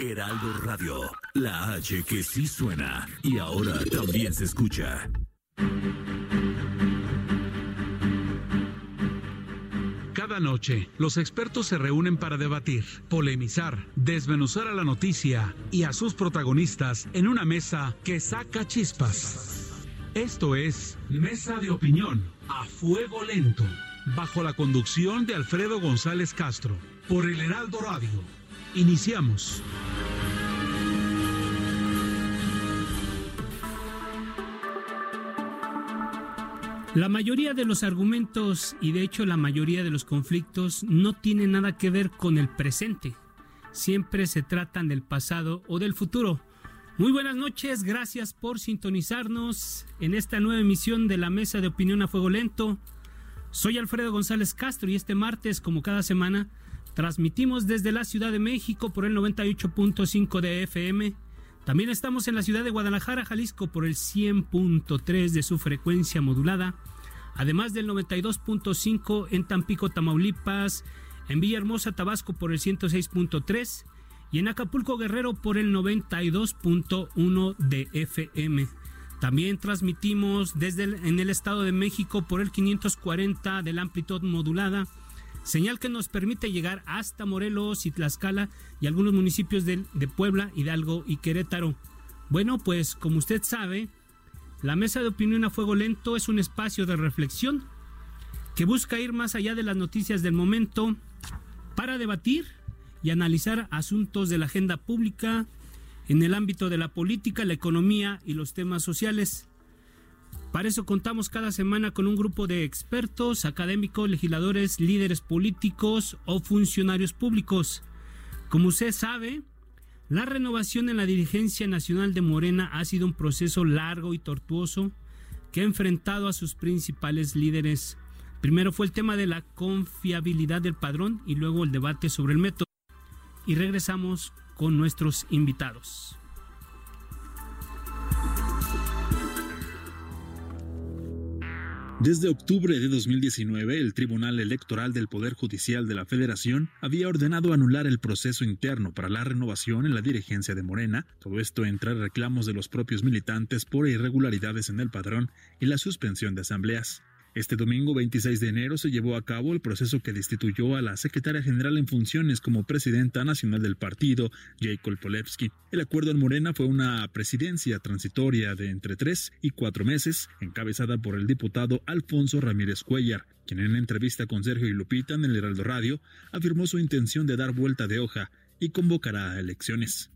Heraldo Radio, la H que sí suena y ahora también se escucha. Cada noche, los expertos se reúnen para debatir, polemizar, desmenuzar a la noticia y a sus protagonistas en una mesa que saca chispas. Esto es Mesa de Opinión a Fuego Lento, bajo la conducción de Alfredo González Castro, por el Heraldo Radio. Iniciamos. La mayoría de los argumentos y de hecho la mayoría de los conflictos no tienen nada que ver con el presente. Siempre se tratan del pasado o del futuro. Muy buenas noches, gracias por sintonizarnos en esta nueva emisión de la Mesa de Opinión a Fuego Lento. Soy Alfredo González Castro y este martes, como cada semana, transmitimos desde la Ciudad de México por el 98.5 de FM. También estamos en la ciudad de Guadalajara, Jalisco, por el 100.3 de su frecuencia modulada, además del 92.5 en Tampico, Tamaulipas, en Villahermosa, Tabasco, por el 106.3 y en Acapulco, Guerrero, por el 92.1 de FM. También transmitimos desde en el Estado de México por el 540 de la amplitud modulada, señal que nos permite llegar hasta Morelos y Tlaxcala y algunos municipios de, de, Puebla, Hidalgo y Querétaro. Bueno, pues como usted sabe, la mesa de opinión a fuego lento es un espacio de reflexión que busca ir más allá de las noticias del momento para debatir y analizar asuntos de la agenda pública en el ámbito de la política, la economía y los temas sociales. Para eso contamos cada semana con un grupo de expertos, académicos, legisladores, líderes políticos o funcionarios públicos. Como usted sabe, la renovación en la dirigencia nacional de Morena ha sido un proceso largo y tortuoso que ha enfrentado a sus principales líderes. Primero fue el tema de la confiabilidad del padrón y luego el debate sobre el método. Y regresamos con nuestros invitados. Desde octubre de 2019, el Tribunal Electoral del Poder Judicial de la Federación había ordenado anular el proceso interno para la renovación en la dirigencia de Morena, todo esto entre reclamos de los propios militantes por irregularidades en el padrón y la suspensión de asambleas. Este domingo 26 de enero se llevó a cabo el proceso que destituyó a la secretaria general en funciones como presidenta nacional del partido, Jacob Polewski. El acuerdo en Morena fue una presidencia transitoria de entre tres y cuatro meses, encabezada por el diputado Alfonso Ramírez Cuellar, quien en entrevista con Sergio y Lupita en el Heraldo Radio afirmó su intención de dar vuelta de hoja y convocará a elecciones.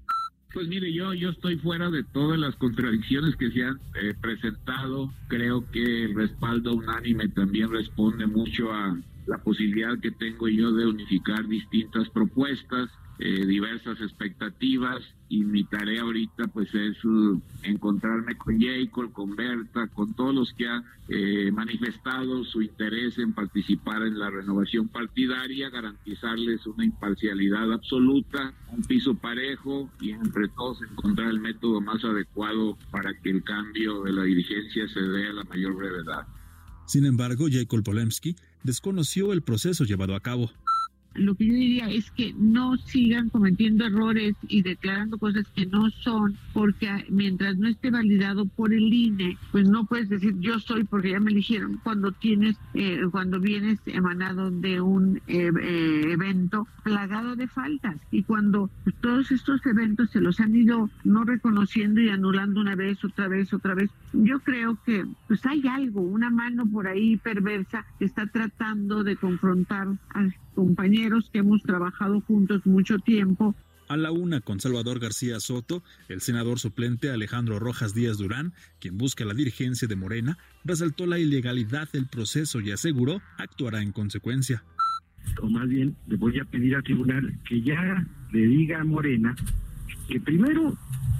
Pues mire, yo, yo estoy fuera de todas las contradicciones que se han eh, presentado. Creo que el respaldo unánime también responde mucho a la posibilidad que tengo yo de unificar distintas propuestas, eh, diversas expectativas y mi tarea ahorita pues es uh, encontrarme con Jacob, con Berta, con todos los que han eh, manifestado su interés en participar en la renovación partidaria, garantizarles una imparcialidad absoluta, un piso parejo y entre todos encontrar el método más adecuado para que el cambio de la dirigencia se dé a la mayor brevedad. Sin embargo, Jacob Polemski desconoció el proceso llevado a cabo lo que yo diría es que no sigan cometiendo errores y declarando cosas que no son, porque mientras no esté validado por el INE, pues no puedes decir yo soy porque ya me eligieron cuando tienes, eh, cuando vienes emanado de un eh, eh, evento plagado de faltas y cuando todos estos eventos se los han ido no reconociendo y anulando una vez, otra vez, otra vez. Yo creo que pues hay algo, una mano por ahí perversa que está tratando de confrontar al compañeros que hemos trabajado juntos mucho tiempo. A la una con Salvador García Soto, el senador suplente Alejandro Rojas Díaz Durán, quien busca la dirigencia de Morena, resaltó la ilegalidad del proceso y aseguró actuará en consecuencia. o más bien le voy a pedir al tribunal que ya le diga a Morena que primero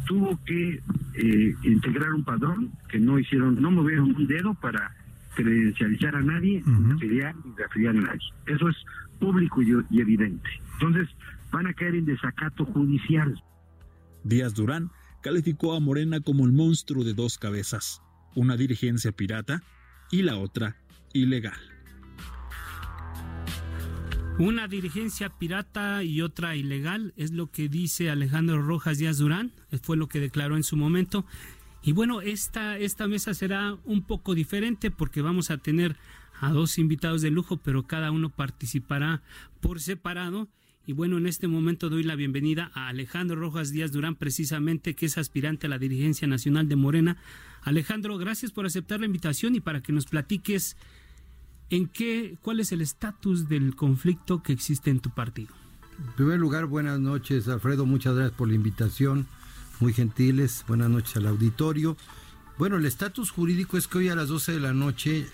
tuvo que eh, integrar un padrón, que no hicieron, no movieron un dedo para credencializar a nadie, uh afiliar a nadie. Eso es público y, y evidente. Entonces, van a caer en desacato judicial. Díaz Durán calificó a Morena como el monstruo de dos cabezas, una dirigencia pirata y la otra ilegal. Una dirigencia pirata y otra ilegal es lo que dice Alejandro Rojas Díaz Durán, fue lo que declaró en su momento. Y bueno, esta, esta mesa será un poco diferente porque vamos a tener a dos invitados de lujo, pero cada uno participará por separado. Y bueno, en este momento doy la bienvenida a Alejandro Rojas Díaz Durán, precisamente, que es aspirante a la dirigencia nacional de Morena. Alejandro, gracias por aceptar la invitación y para que nos platiques ¿En qué, cuál es el estatus del conflicto que existe en tu partido? En primer lugar, buenas noches, Alfredo. Muchas gracias por la invitación. Muy gentiles. Buenas noches al auditorio. Bueno, el estatus jurídico es que hoy a las 12 de la noche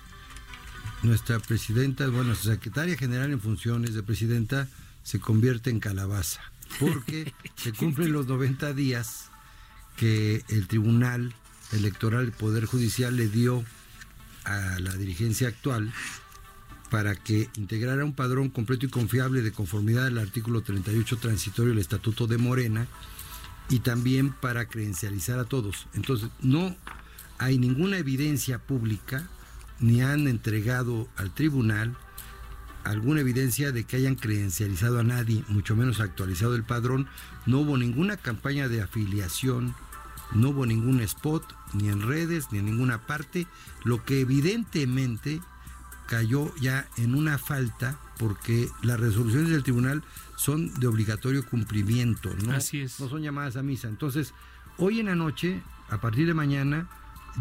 nuestra presidenta, bueno, nuestra secretaria general en funciones de presidenta se convierte en calabaza, porque se cumplen los 90 días que el Tribunal Electoral del Poder Judicial le dio a la dirigencia actual para que integrara un padrón completo y confiable de conformidad al artículo 38 transitorio del Estatuto de Morena y también para credencializar a todos. Entonces, no hay ninguna evidencia pública ni han entregado al tribunal alguna evidencia de que hayan credencializado a nadie, mucho menos actualizado el padrón. No hubo ninguna campaña de afiliación, no hubo ningún spot, ni en redes, ni en ninguna parte, lo que evidentemente cayó ya en una falta porque las resoluciones del tribunal son de obligatorio cumplimiento, ¿no? Así es. No son llamadas a misa. Entonces, hoy en la noche, a partir de mañana,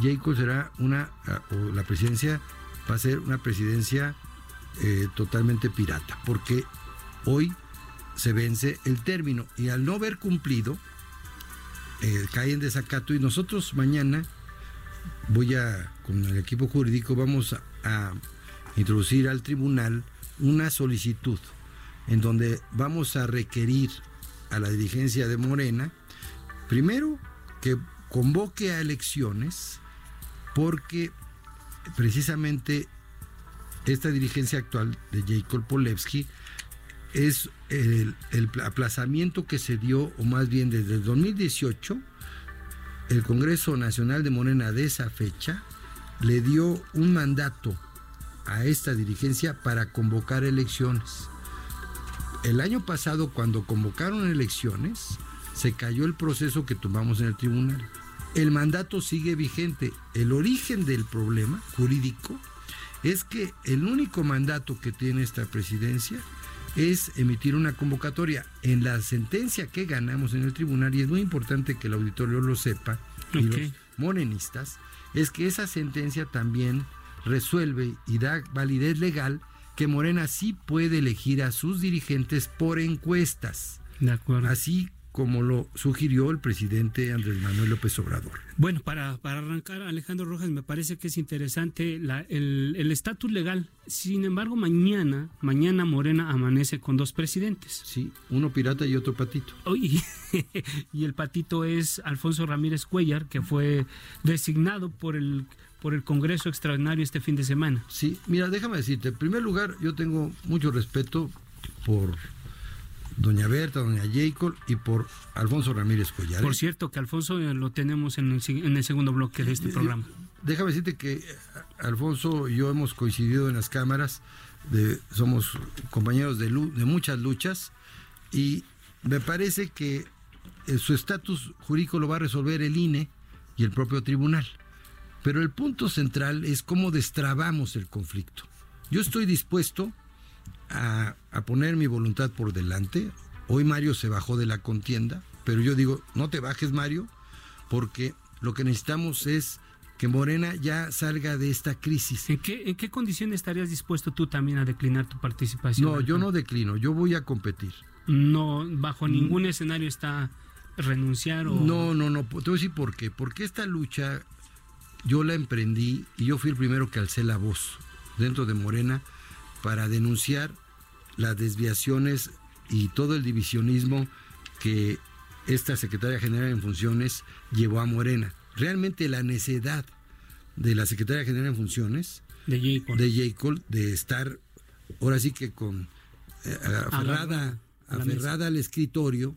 Jacob será una, o la presidencia va a ser una presidencia eh, totalmente pirata, porque hoy se vence el término y al no haber cumplido, eh, cae en desacato y nosotros mañana voy a, con el equipo jurídico, vamos a introducir al tribunal una solicitud en donde vamos a requerir a la dirigencia de Morena, primero que convoque a elecciones, porque precisamente esta dirigencia actual de Jacob Polewski es el, el, aplazamiento que se dio, o más bien desde el 2018, el Congreso Nacional de Morena de esa fecha le dio un mandato a esta dirigencia para convocar elecciones. El año pasado, cuando convocaron elecciones, se cayó el proceso que tomamos en el tribunal. El mandato sigue vigente. El origen del problema jurídico es que el único mandato que tiene esta presidencia es emitir una convocatoria. En la sentencia que ganamos en el tribunal, y es muy importante que el auditorio lo sepa, y los morenistas, es que esa sentencia también resuelve y da validez legal que Morena sí puede elegir a sus dirigentes por encuestas. De acuerdo. Así como lo sugirió el presidente Andrés Manuel López Obrador. Bueno, para, para arrancar, Alejandro Rojas, me parece que es interesante el estatus legal. Sin embargo, mañana, mañana Morena amanece con dos presidentes. Sí, uno pirata y otro patito. y, y el patito es Alfonso Ramírez Cuellar, que fue designado por el por el Congreso Extraordinario este fin de semana. Sí, mira, déjame decirte, en primer lugar, yo tengo mucho respeto por doña Berta, doña Jacob y por Alfonso Ramírez Collar. Por cierto, que Alfonso eh, lo tenemos en el, segundo bloque de este programa. Déjame decirte que eh, Alfonso y yo hemos coincidido en las cámaras, de, somos compañeros de, de muchas luchas y me parece que eh, su estatus jurídico lo va a resolver el INE y el propio tribunal. Pero el punto central es cómo destrabamos el conflicto. Yo estoy dispuesto a, poner mi voluntad por delante. Hoy Mario se bajó de la contienda, pero yo digo, no te bajes Mario, porque lo que necesitamos es que Morena ya salga de esta crisis. ¿En qué, ¿En qué condiciones estarías dispuesto tú también a declinar tu participación? No, yo no declino, yo voy a competir. No, bajo ningún escenario está renunciar o... No, no, no, te voy a decir por qué. Porque esta lucha yo la emprendí y yo fui el primero que alcé la voz dentro de Morena para denunciar las desviaciones y todo el divisionismo que esta secretaria general en funciones llevó a Morena. Realmente la necedad de la secretaria general en funciones de J. de, J. de estar ahora sí que con eh, aferrada, aferrada al escritorio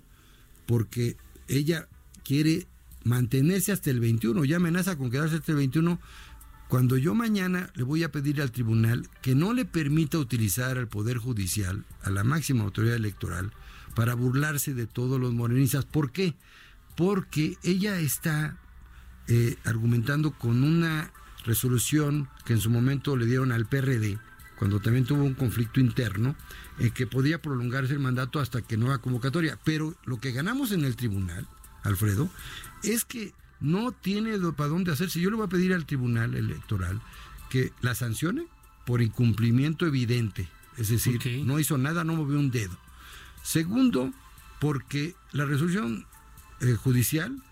porque ella quiere mantenerse hasta el 21, ya amenaza con quedarse hasta el 21 cuando yo mañana le voy a pedir al tribunal que no le permita utilizar al Poder Judicial, a la máxima autoridad electoral, para burlarse de todos los morenistas. ¿Por qué? Porque ella está eh, argumentando con una resolución que en su momento le dieron al PRD, cuando también tuvo un conflicto interno, eh, que podía prolongarse el mandato hasta que nueva convocatoria. Pero lo que ganamos en el tribunal, Alfredo, es que no tiene para dónde hacerse. Yo le voy a pedir al Tribunal Electoral que la sancione por incumplimiento evidente. Es decir, no hizo nada, no movió un dedo. Segundo, porque la resolución eh, judicial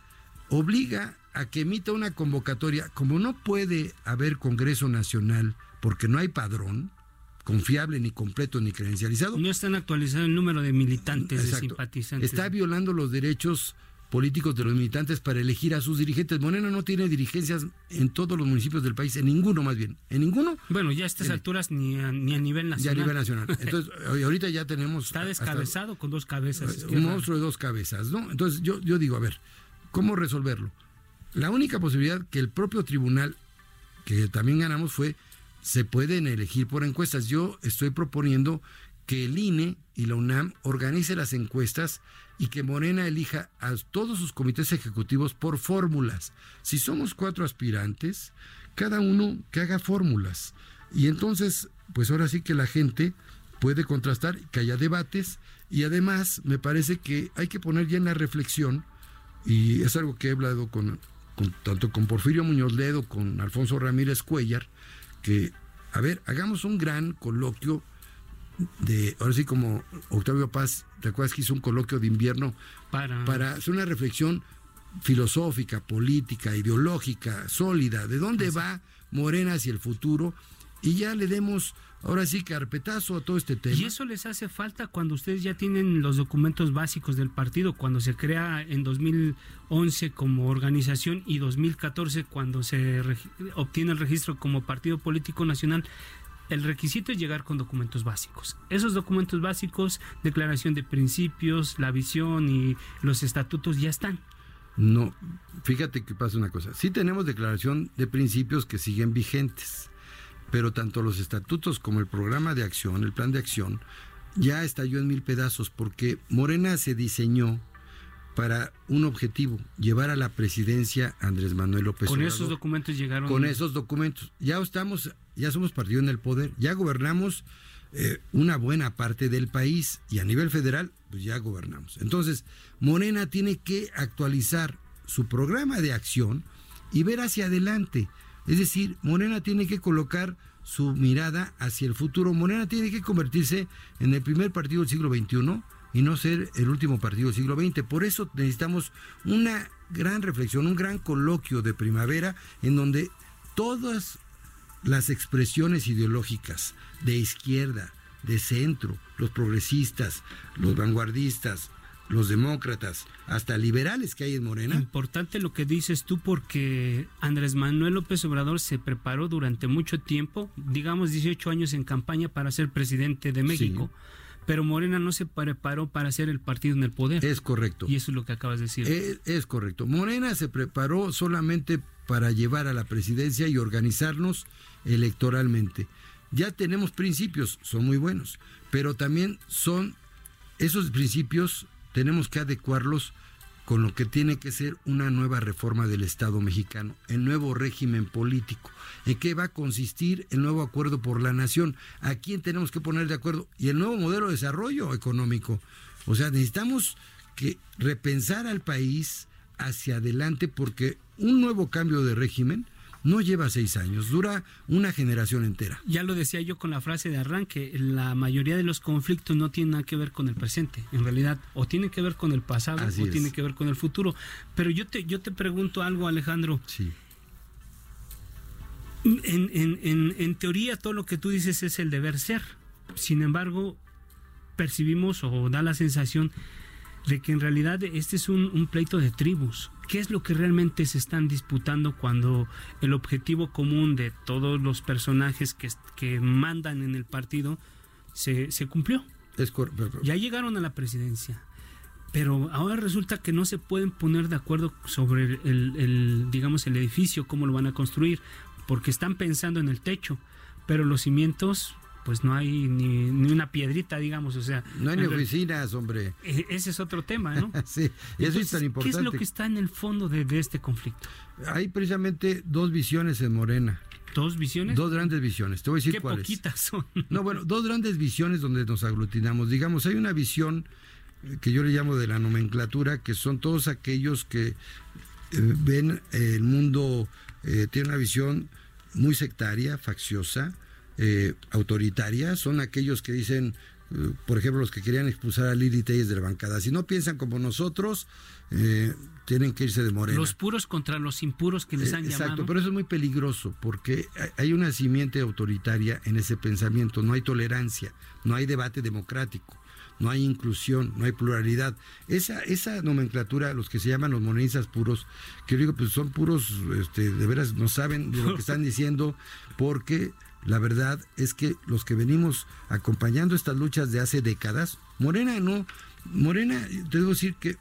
obliga a que emita una convocatoria. Como no puede haber Congreso Nacional porque no hay padrón, confiable, ni completo, ni credencializado. No están actualizando el número de militantes, de simpatizantes. Está violando los derechos políticos de los militantes para elegir a sus dirigentes. Morena no tiene dirigencias en todos los municipios del país, en ninguno más bien, en ninguno. Bueno, ya a estas alturas ni a, ni a nivel nacional. Ya a nivel nacional. Entonces, ahorita ya tenemos... Está descabezado con dos cabezas. Un monstruo de dos cabezas, ¿no? Entonces yo, yo digo, a ver, ¿cómo resolverlo? La única posibilidad que el propio tribunal, que también ganamos, fue, se pueden elegir por encuestas. Yo estoy proponiendo que el INE y la UNAM organice las encuestas y que Morena elija a todos sus comités ejecutivos por fórmulas. Si somos cuatro aspirantes, cada uno que haga fórmulas. Y entonces, pues ahora sí que la gente puede contrastar, que haya debates y además me parece que hay que poner ya en la reflexión, y es algo que he hablado con, tanto con Porfirio Muñoz Ledo, con Alfonso Ramírez Cuellar, que, a ver, hagamos un gran coloquio de, ahora sí como Octavio Paz, ¿te acuerdas que hizo un coloquio de invierno para, para hacer una reflexión filosófica, política, ideológica, sólida, de dónde va Morena hacia el futuro y ya le demos ahora sí carpetazo a todo este tema. Y eso les hace falta cuando ustedes ya tienen los documentos básicos del partido, cuando se crea en 2011 como organización y 2014 cuando se obtiene el registro como partido político nacional el requisito es llegar con documentos básicos. Esos documentos básicos, declaración de principios, la visión y los estatutos ya están. No, fíjate que pasa una cosa. Sí tenemos declaración de principios que siguen vigentes, pero tanto los estatutos como el programa de acción, el plan de acción, ya estalló en mil pedazos porque Morena se diseñó para un objetivo, llevar a la presidencia a Andrés Manuel López Con esos documentos llegaron. Con esos documentos. Ya estamos, ya somos partido en el poder, ya gobernamos eh, una buena parte del país y a nivel federal, pues ya gobernamos. Entonces, Morena tiene que actualizar su programa de acción y ver hacia adelante. Es decir, Morena tiene que colocar su mirada hacia el futuro. Morena tiene que convertirse en el primer partido del siglo XXI y no ser el último partido del siglo XX. Por eso necesitamos una gran reflexión, un gran coloquio de primavera en donde todas las expresiones ideológicas de izquierda, de centro, los progresistas, los vanguardistas, los demócratas, hasta liberales que hay en Morena. Importante lo que dices tú porque Andrés Manuel López Obrador se preparó durante mucho tiempo, digamos 18 años en campaña para ser presidente de México pero Morena no se preparó para ser el partido en el poder. Es correcto. Y eso es lo que acabas de decir. Es, correcto. Morena se preparó solamente para llevar a la presidencia y organizarnos electoralmente. Ya tenemos principios, son muy buenos, pero también son esos principios tenemos que adecuarlos con lo que tiene que ser una nueva reforma del Estado mexicano, el nuevo régimen político. ¿En qué va a consistir el nuevo acuerdo por la nación? ¿A quién tenemos que poner de acuerdo? Y el nuevo modelo de desarrollo económico. O sea, necesitamos que repensar al país hacia adelante porque un nuevo cambio de régimen no lleva seis años, dura una generación entera. Ya lo decía yo con la frase de arranque, la mayoría de los conflictos no tienen nada que ver con el presente, en realidad o tienen que ver con el pasado o tienen que ver con el futuro. Pero yo te, yo te pregunto algo, Alejandro. Sí. En, en, en, en teoría todo lo que tú dices es el deber ser. Sin embargo, percibimos o da la sensación de que en realidad este es un, pleito de tribus. ¿Qué es lo que realmente se están disputando cuando el objetivo común de todos los personajes que, que mandan en el partido se, se cumplió? Es ya llegaron a la presidencia. Pero ahora resulta que no se pueden poner de acuerdo sobre el, digamos, el edificio, cómo lo van a construir, porque están pensando en el techo, pero los cimientos pues no hay ni, una piedrita, digamos, o sea... No hay ni oficinas, hombre. E, ese es otro tema, ¿no? sí, y eso es tan importante. ¿Qué es lo que está en el fondo de, este conflicto? Hay precisamente dos visiones en Morena. ¿Dos visiones? Dos grandes visiones. Te voy a decir Qué cuáles. poquitas son. No, bueno, dos grandes visiones donde nos aglutinamos. Digamos, hay una visión que yo le llamo de la nomenclatura, que son todos aquellos que eh, ven el mundo, eh, tiene una visión muy sectaria, facciosa, eh, autoritaria, son aquellos que dicen, eh, por ejemplo, los que querían expulsar a Lili Telles de la bancada. Si no piensan como nosotros, eh, tienen que irse de Morena. Los puros contra los impuros que les han llamado. Exacto, pero eso es muy peligroso porque hay una simiente autoritaria en ese pensamiento, no hay tolerancia, no hay debate democrático no hay inclusión, no hay pluralidad. Esa, esa nomenclatura, los que se llaman los morenistas puros, que digo, pues son puros, este, de veras no saben de lo que están diciendo, porque la verdad es que los que venimos acompañando estas luchas de hace décadas, Morena no, Morena, te debo decir que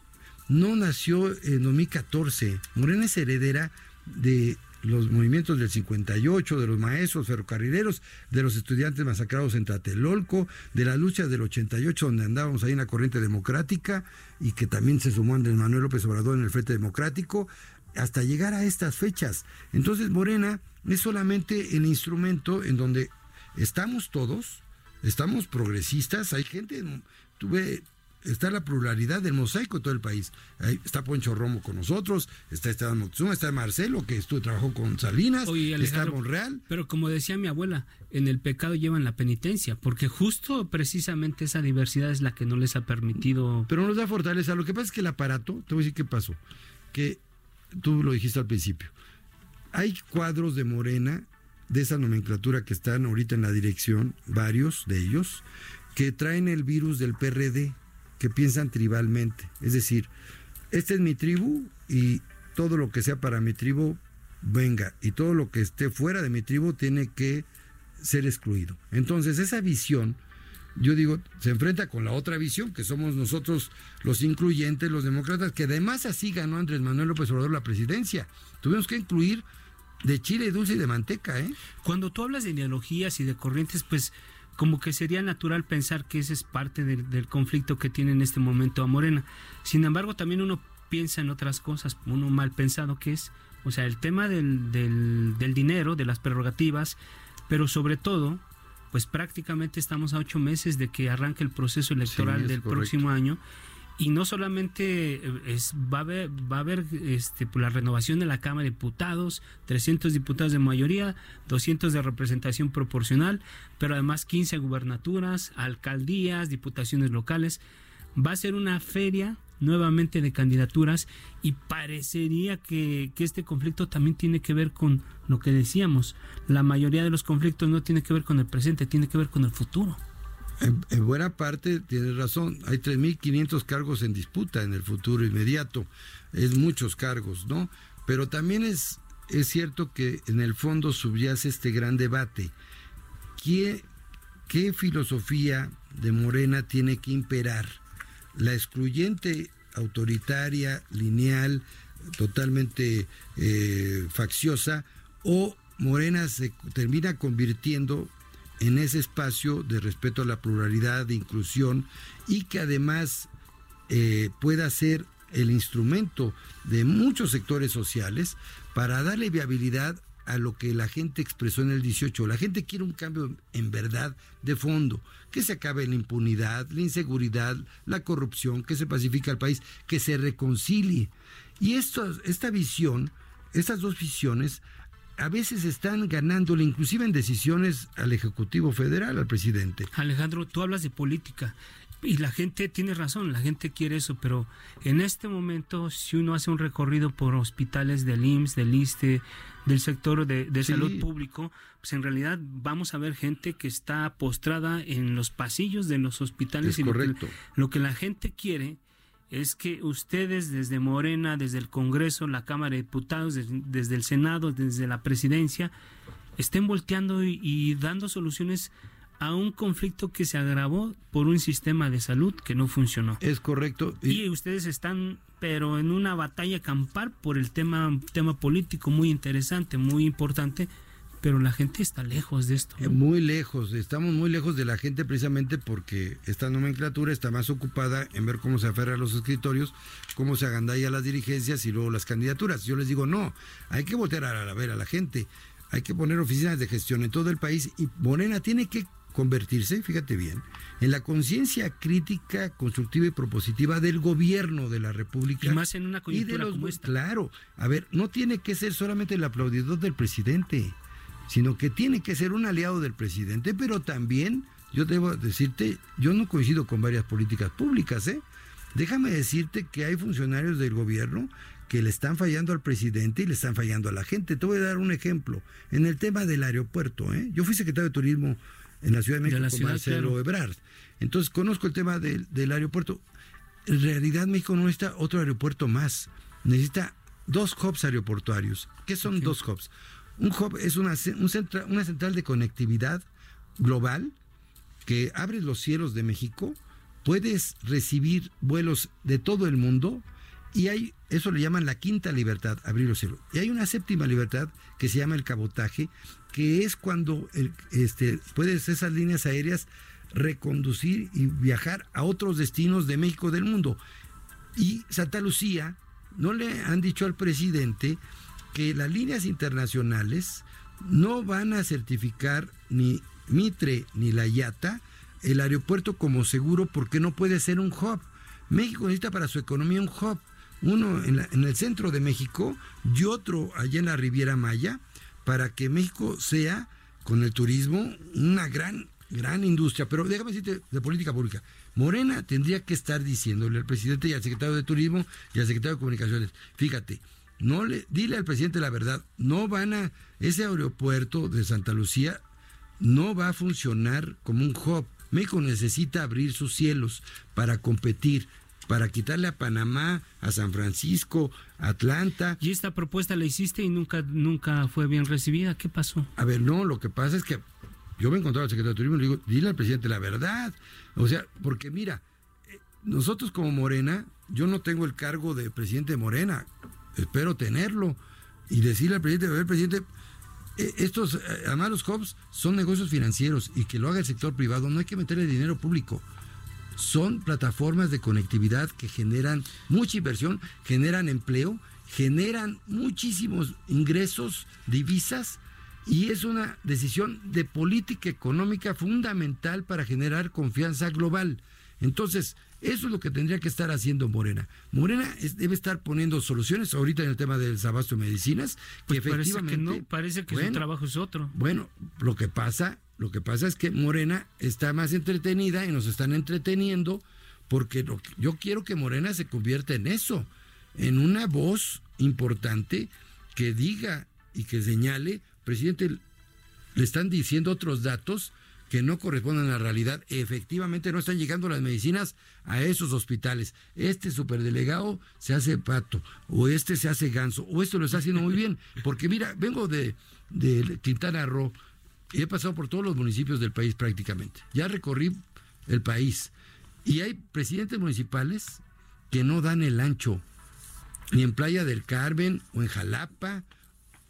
no nació en 2014, Morena es heredera de los movimientos del 58, de los maestros ferrocarrileros, de los estudiantes masacrados en Tlatelolco, de las luchas del 88 donde andábamos ahí en la corriente democrática y que también se sumó Andrés Manuel López Obrador en el Frente Democrático, hasta llegar a estas fechas. Entonces Morena es solamente el instrumento en donde estamos todos, estamos progresistas, hay gente, tuve está la pluralidad del mosaico de todo el país. Ahí está Poncho Romo con nosotros, está Esteban Moctezuma, está Marcelo, que estuvo, trabajó con Salinas, está Monreal. Pero como decía mi abuela, en el pecado llevan la penitencia, porque justo precisamente esa diversidad es la que no les ha permitido... Pero nos da fortaleza. Lo que pasa es que el aparato, te voy a decir qué pasó, que tú lo dijiste al principio, hay cuadros de Morena, de esa nomenclatura que están ahorita en la dirección, varios de ellos, que traen el virus del PRD, que piensan tribalmente. Es decir, esta es mi tribu y todo lo que sea para mi tribu, venga, y todo lo que esté fuera de mi tribu tiene que ser excluido. Entonces, esa visión, yo digo, se enfrenta con la otra visión, que somos nosotros los incluyentes, los demócratas, que además así ganó Andrés Manuel López Obrador la presidencia. Tuvimos que incluir de chile dulce y de manteca, ¿eh? Cuando tú hablas de ideologías y de corrientes, pues como que sería natural pensar que ese es parte del, conflicto que tiene en este momento a Morena. Sin embargo, también uno piensa en otras cosas, uno mal pensado que es, o sea, el tema del, del dinero, de las prerrogativas, pero sobre todo, pues prácticamente estamos a ocho meses de que arranque el proceso electoral del próximo año y no solamente eh, es, va a haber, va a haber este, pues, la renovación de la Cámara de Diputados, 300 diputados de mayoría, 200 de representación proporcional, pero además 15 gubernaturas, alcaldías, diputaciones locales. Va a ser una feria nuevamente de candidaturas y parecería que, que, este conflicto también tiene que ver con lo que decíamos. La mayoría de los conflictos no tiene que ver con el presente, tiene que ver con el futuro. En, buena parte tienes razón, hay 3.500 cargos en disputa en el futuro inmediato, es muchos cargos, ¿no? Pero también es, es cierto que en el fondo subyace este gran debate. ¿Qué, ¿Qué filosofía de Morena tiene que imperar? ¿La excluyente, autoritaria, lineal, totalmente eh, facciosa o Morena se termina convirtiendo en ese espacio de respeto a la pluralidad, de inclusión y que además eh, pueda ser el instrumento de muchos sectores sociales para darle viabilidad a lo que la gente expresó en el 18. La gente quiere un cambio en verdad de fondo, que se acabe la impunidad, la inseguridad, la corrupción, que se pacifique el país, que se reconcilie. Y esta visión, estas dos visiones a veces están ganándole, inclusive en decisiones al Ejecutivo Federal, al presidente. Alejandro, tú hablas de política. y la gente tiene razón, la gente quiere eso, pero en este momento, si uno hace un recorrido por hospitales del IMSS, del ISTE, del sector de, salud público, pues en realidad vamos a ver gente que está postrada en los pasillos de los hospitales. y correcto. Lo que, la gente quiere es que ustedes desde Morena, desde el Congreso, la Cámara de Diputados, desde, el Senado, desde la Presidencia, estén volteando y dando soluciones a un conflicto que se agravó por un sistema de salud que no funcionó. Es correcto. Y, ustedes están, pero en una batalla campar por el tema, tema político muy interesante, muy importante, pero la gente está lejos de esto. Muy lejos, estamos muy lejos de la gente precisamente porque esta nomenclatura está más ocupada en ver cómo se aferra a los escritorios, cómo se agandalla las dirigencias y luego las candidaturas. Yo les digo, no, hay que voltear a, la, ver a la gente, hay que poner oficinas de gestión en todo el país y Morena tiene que convertirse, fíjate bien, en la conciencia crítica, constructiva y propositiva del gobierno de la República. Y más en una coyuntura de como esta. Claro, a ver, no tiene que ser solamente el aplaudidor del presidente, sino que tiene que ser un aliado del presidente, pero también, yo debo decirte, yo no coincido con varias políticas públicas, ¿eh? Déjame decirte que hay funcionarios del gobierno que le están fallando al presidente y le están fallando a la gente. Te voy a dar un ejemplo. En el tema del aeropuerto, ¿eh? yo fui secretario de Turismo en la Ciudad de México con Marcelo Ebrard. Entonces conozco el tema del, aeropuerto. En realidad México no necesita otro aeropuerto más. Necesita dos hubs aeroportuarios. ¿Qué son dos hubs? Un hub es una, una central de conectividad global que abre los cielos de México. Puedes recibir vuelos de todo el mundo y hay, eso le llaman la quinta libertad, abrir los cielos. Y hay una séptima libertad que se llama el cabotaje, que es cuando este, puedes esas líneas aéreas reconducir y viajar a otros destinos de México del mundo. Y Santa Lucía no le han dicho al presidente que las líneas internacionales no van a certificar ni Mitre ni la Yata el aeropuerto como seguro porque no puede ser un hub. México necesita para su economía un hub, uno en, en el centro de México y otro allá en la Riviera Maya, para que México sea, con el turismo, una gran, gran industria. Pero déjame decirte de política pública. Morena tendría que estar diciéndole al presidente y al secretario de Turismo y al secretario de Comunicaciones, fíjate, no le, dile al presidente la verdad, no van a, ese aeropuerto de Santa Lucía no va a funcionar como un hub. México necesita abrir sus cielos para competir para quitarle a Panamá, a San Francisco, a Atlanta. Y esta propuesta la hiciste y nunca, nunca fue bien recibida. ¿Qué pasó? A ver, no, lo que pasa es que yo me encontré al secretario de Turismo y le digo, dile al presidente la verdad. O sea, porque mira, eh, nosotros como Morena, yo no tengo el cargo de presidente de Morena, espero tenerlo. Y decirle al presidente, a ver, presidente, eh, estos, eh, además los hubs son negocios financieros y que lo haga el sector privado, no hay que meterle dinero público son plataformas de conectividad que generan mucha inversión, generan empleo, generan muchísimos ingresos, divisas, y es una decisión de política económica fundamental para generar confianza global. Entonces, eso es lo que tendría que estar haciendo Morena. Morena debe estar poniendo soluciones ahorita en el tema del desabasto de medicinas, que pues efectivamente parece que, no, parece que su trabajo es otro. Bueno, lo que pasa lo que pasa es que Morena está más entretenida y nos están entreteniendo porque yo quiero que Morena se convierta en eso, en una voz importante que diga y que señale, presidente, le están diciendo otros datos que no corresponden a la realidad. Efectivamente no están llegando las medicinas a esos hospitales. Este superdelegado se hace pato, o este se hace ganso, o esto lo está haciendo muy bien. Porque mira, vengo de, de Quintana Roo, y he pasado por todos los municipios del país prácticamente. Ya recorrí el país y hay presidentes municipales que no dan el ancho, ni en Playa del Carmen o en Jalapa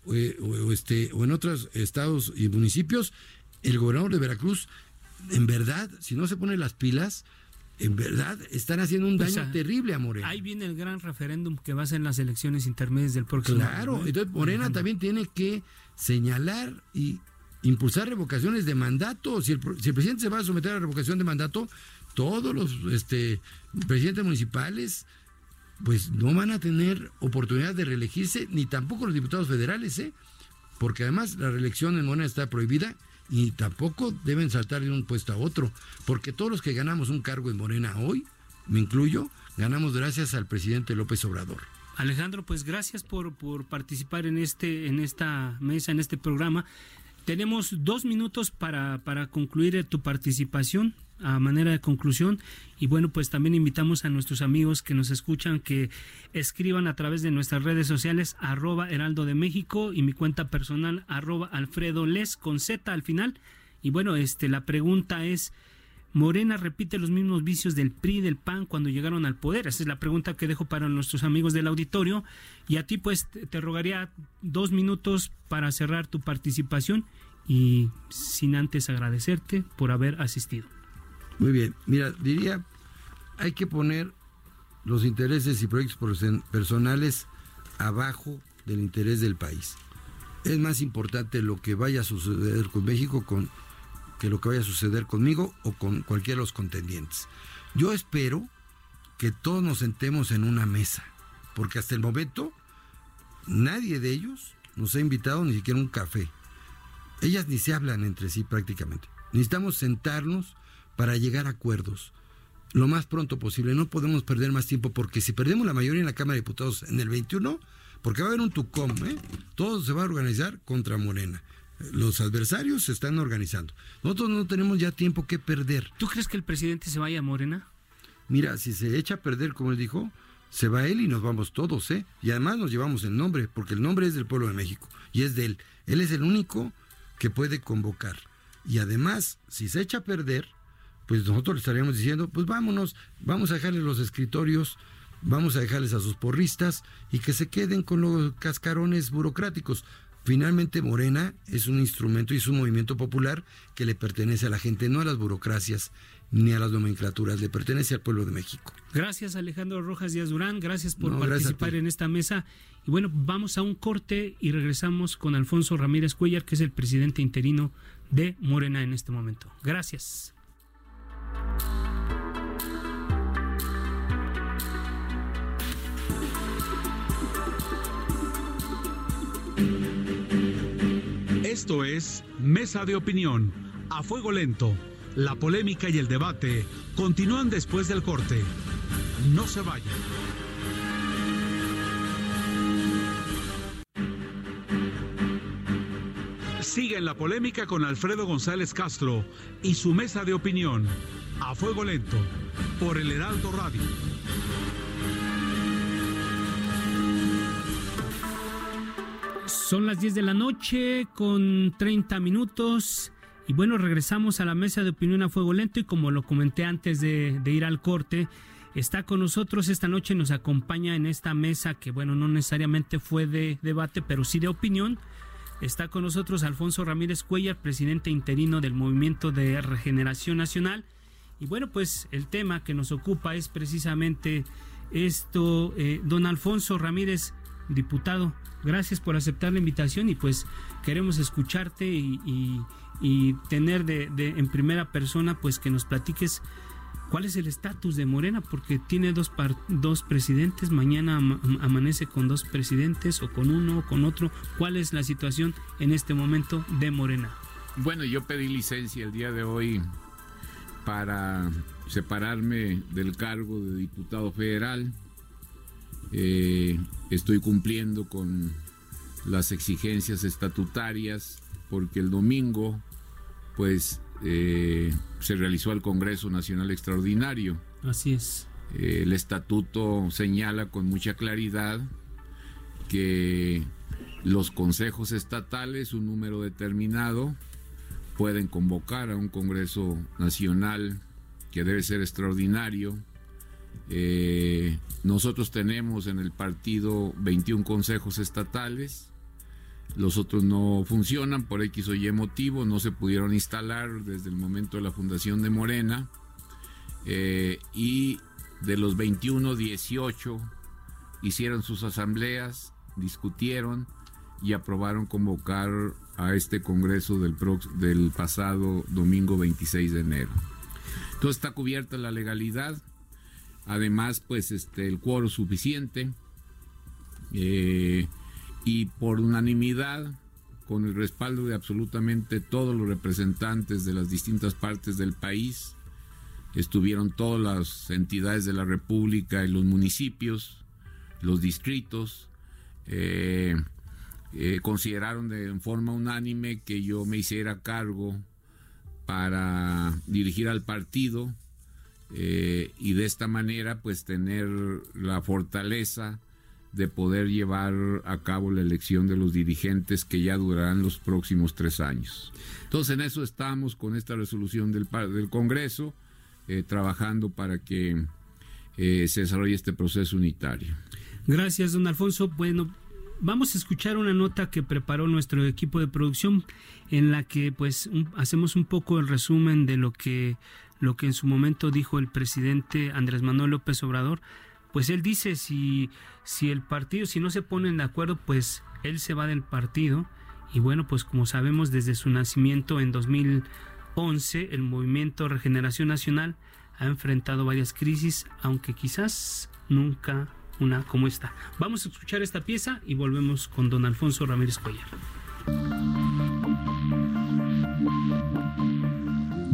o, eh, este, o en otros estados y municipios. El gobernador de Veracruz, en verdad, si no se pone las pilas, en verdad están haciendo un daño terrible a Morena. Ahí viene el gran referéndum que va a ser en las elecciones intermedias del próximo año. Claro, entonces Morena también tiene que señalar y impulsar revocaciones de mandato. Si el, presidente se va a someter a revocación de mandato, todos los este, presidentes municipales pues no van a tener oportunidad de reelegirse, ni tampoco los diputados federales, ¿eh? porque además la reelección en Morena está prohibida y tampoco deben saltar de un puesto a otro, porque todos los que ganamos un cargo en Morena hoy, me incluyo, ganamos gracias al presidente López Obrador. Alejandro, pues gracias por, por participar en este, en esta mesa, en este programa. Tenemos dos minutos para, para concluir tu participación a manera de conclusión y bueno pues también invitamos a nuestros amigos que nos escuchan que escriban a través de nuestras redes sociales arroba heraldo de México y mi cuenta personal arroba alfredo les con z al final y bueno este la pregunta es Morena repite los mismos vicios del PRI del PAN cuando llegaron al poder. Esa es la pregunta que dejo para nuestros amigos del auditorio. Y a ti, pues, te rogaría dos minutos para cerrar tu participación y sin antes agradecerte por haber asistido. Muy bien. Mira, diría, hay que poner los intereses y proyectos personales abajo del interés del país. Es más importante lo que vaya a suceder con México con que lo que vaya a suceder conmigo o con cualquiera de los contendientes. Yo espero que todos nos sentemos en una mesa, porque hasta el momento nadie de ellos nos ha invitado ni siquiera un café. Ellas ni se hablan entre sí prácticamente. Necesitamos sentarnos para llegar a acuerdos lo más pronto posible. No podemos perder más tiempo porque si perdemos la mayoría en la Cámara de Diputados en el 21, porque va a haber un TUCOM, ¿eh? todo se va a organizar contra Morena. Los adversarios se están organizando. Nosotros no tenemos ya tiempo que perder. ¿Tú crees que el presidente se vaya a Morena? Mira, si se echa a perder, como él dijo, se va él y nos vamos todos, ¿eh? Y además nos llevamos el nombre, porque el nombre es del pueblo de México y es de él. Él es el único que puede convocar. Y además, si se echa a perder, pues nosotros le estaríamos diciendo, pues vámonos, vamos a dejarles los escritorios, vamos a dejarles a sus porristas y que se queden con los cascarones burocráticos. Finalmente Morena es un instrumento y es un movimiento popular que le pertenece a la gente, no a las burocracias ni a las nomenclaturas, le pertenece al pueblo de México. Gracias Alejandro Rojas Díaz Durán, gracias por participar en esta mesa. Y bueno, vamos a un corte y regresamos con Alfonso Ramírez Cuellar, que es el presidente interino de Morena en este momento. Gracias. Esto es Mesa de Opinión, a fuego lento. La polémica y el debate continúan después del corte. No se vayan. Sigue en la polémica con Alfredo González Castro y su mesa de opinión, a fuego lento, por el Heraldo Radio. Son las 10 de la noche con 30 minutos. Y bueno, regresamos a la mesa de opinión a fuego lento y como lo comenté antes de, ir al corte, está con nosotros esta noche, nos acompaña en esta mesa que bueno, no necesariamente fue de debate, pero sí de opinión. Está con nosotros Alfonso Ramírez Cuellar, presidente interino del Movimiento de Regeneración Nacional. Y bueno, pues el tema que nos ocupa es precisamente esto. Eh, don Alfonso Ramírez, diputado, gracias por aceptar la invitación y pues queremos escucharte y, tener de, en primera persona pues que nos platiques cuál es el estatus de Morena porque tiene dos, dos presidentes, mañana amanece con dos presidentes o con uno o con otro, cuál es la situación en este momento de Morena. Bueno, yo pedí licencia el día de hoy para separarme del cargo de diputado federal. Eh, estoy cumpliendo con las exigencias estatutarias porque el domingo pues eh, se realizó el Congreso Nacional Extraordinario. Así es. Eh, el estatuto señala con mucha claridad que los consejos estatales, un número determinado, pueden convocar a un Congreso Nacional que debe ser extraordinario eh, nosotros tenemos en el partido 21 consejos estatales, los otros no funcionan por X o Y motivo, no se pudieron instalar desde el momento de la fundación de Morena. Eh, y de los 21, 18 hicieron sus asambleas, discutieron y aprobaron convocar a este Congreso del, del pasado domingo 26 de enero. Entonces está cubierta la legalidad Además, pues este, el cuoro suficiente. Eh, y por unanimidad con el respaldo de absolutamente todos los representantes de las distintas partes del país. Estuvieron todas las entidades de la República y los municipios, los distritos. Eh, eh, consideraron de forma unánime que yo me hiciera cargo para dirigir al partido eh, y de esta manera pues tener la fortaleza de poder llevar a cabo la elección de los dirigentes que ya durarán los próximos tres años. Entonces en eso estamos con esta resolución del, del Congreso, eh, trabajando para que eh, se desarrolle este proceso unitario. Gracias, don Alfonso. Bueno, vamos a escuchar una nota que preparó nuestro equipo de producción en la que pues hacemos un poco el resumen de lo que lo que en su momento dijo el presidente Andrés Manuel López Obrador, pues él dice si, si el partido, si no se ponen de acuerdo, pues él se va del partido. Y bueno, pues como sabemos, desde su nacimiento en 2011, el movimiento Regeneración Nacional ha enfrentado varias crisis, aunque quizás nunca una como esta. Vamos a escuchar esta pieza y volvemos con don Alfonso Ramírez Collar.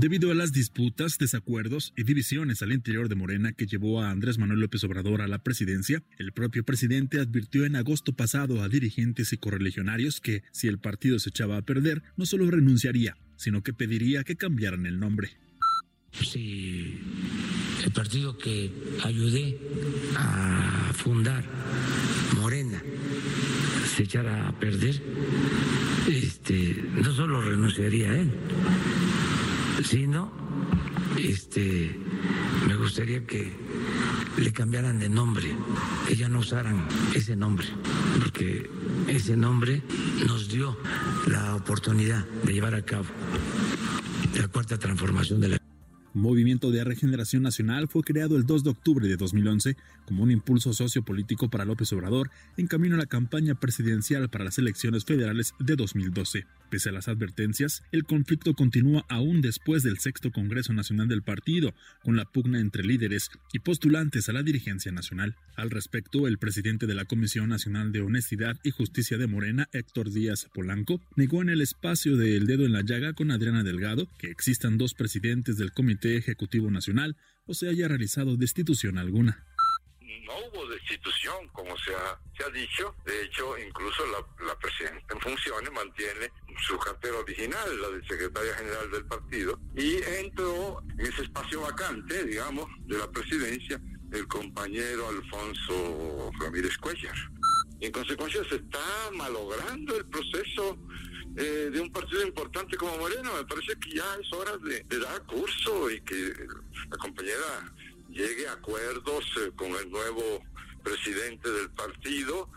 Debido a las disputas, desacuerdos y divisiones al interior de Morena que llevó a Andrés Manuel López Obrador a la presidencia, el propio presidente advirtió en agosto pasado a dirigentes y correligionarios que, si el partido se echaba a perder, no solo renunciaría, sino que pediría que cambiaran el nombre. Si el partido que ayudé a fundar, Morena, se echara a perder, este, no solo renunciaría él, sino este, me gustaría que le cambiaran de nombre, que ya no usaran ese nombre, porque ese nombre nos dio la oportunidad de llevar a cabo la cuarta transformación de la Movimiento de Regeneración Nacional fue creado el 2 de octubre de 2011 como un impulso sociopolítico para López Obrador en camino a la campaña presidencial para las elecciones federales de 2012. Pese a las advertencias, el conflicto continúa aún después del sexto Congreso Nacional del partido, con la pugna entre líderes y postulantes a la dirigencia nacional. Al respecto, el presidente de la Comisión Nacional de Honestidad y Justicia de Morena, Héctor Díaz Polanco, negó en el espacio de El Dedo en la Llaga con Adriana Delgado que existan dos presidentes del Comité Ejecutivo Nacional o se haya realizado destitución alguna. No hubo destitución, como se ha, se ha dicho. De hecho, incluso la, la, presidenta en funciones mantiene su cartera original, la de secretaria general del partido, y entró en ese espacio vacante, digamos, de la presidencia, el compañero Alfonso Ramírez Cuellar. En consecuencia se está malogrando el proceso eh, de un partido importante como Moreno. Me parece que ya es hora de, dar curso y que la compañera llegue a acuerdos eh, con el nuevo presidente del partido.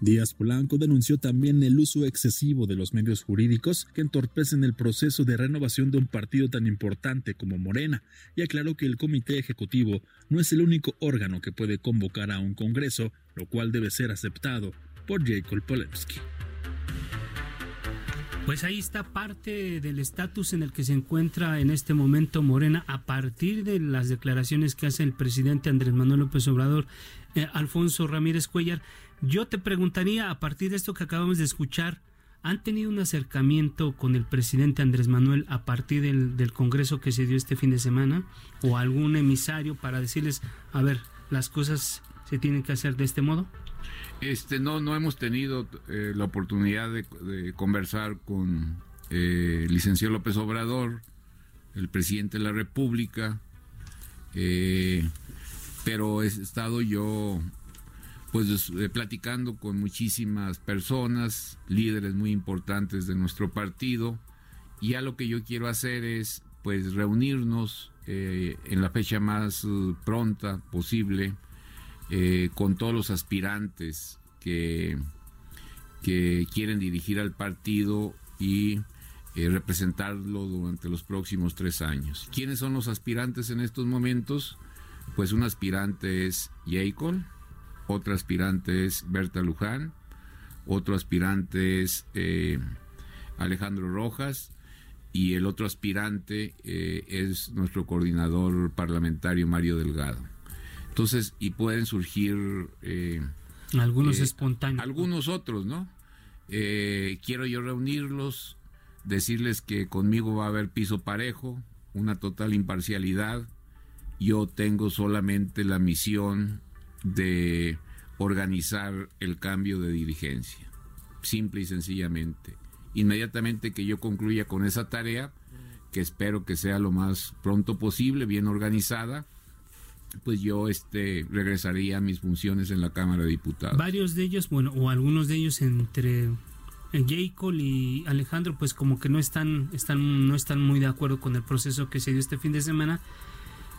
Díaz Polanco denunció también el uso excesivo de los medios jurídicos que entorpecen el proceso de renovación de un partido tan importante como Morena y aclaró que el comité ejecutivo no es el único órgano que puede convocar a un congreso, lo cual debe ser aceptado por Jacob Polemski. Pues ahí está parte del estatus en el que se encuentra en este momento Morena a partir de las declaraciones que hace el presidente Andrés Manuel López Obrador, eh, Alfonso Ramírez Cuellar. Yo te preguntaría, a partir de esto que acabamos de escuchar, ¿han tenido un acercamiento con el presidente Andrés Manuel a partir del, del Congreso que se dio este fin de semana? ¿O algún emisario para decirles, a ver, las cosas se tienen que hacer de este modo? Este, no, no hemos tenido eh, la oportunidad de, conversar con eh, el licenciado López Obrador, el presidente de la República, eh, pero he estado yo pues platicando con muchísimas personas, líderes muy importantes de nuestro partido, y ya lo que yo quiero hacer es pues reunirnos en la fecha más pronta posible eh, con todos los aspirantes que, que quieren dirigir al partido y eh, representarlo durante los próximos tres años. ¿Quiénes son los aspirantes en estos momentos? Pues un aspirante es Jacob, otro aspirante es Berta Luján, otro aspirante es eh, Alejandro Rojas y el otro aspirante es nuestro coordinador parlamentario Mario Delgado. Entonces, y pueden surgir... Eh, algunos eh, espontáneos. Algunos otros, ¿no? eh, quiero yo reunirlos, decirles que conmigo va a haber piso parejo, una total imparcialidad. Yo tengo solamente la misión de organizar el cambio de dirigencia, simple y sencillamente. Inmediatamente que yo concluya con esa tarea, que espero que sea lo más pronto posible, bien organizada, pues yo este regresaría a mis funciones en la Cámara de Diputados. Varios de ellos, bueno, o algunos de ellos entre Jacob y Alejandro, pues como que no están, están, no están muy de acuerdo con el proceso que se dio este fin de semana.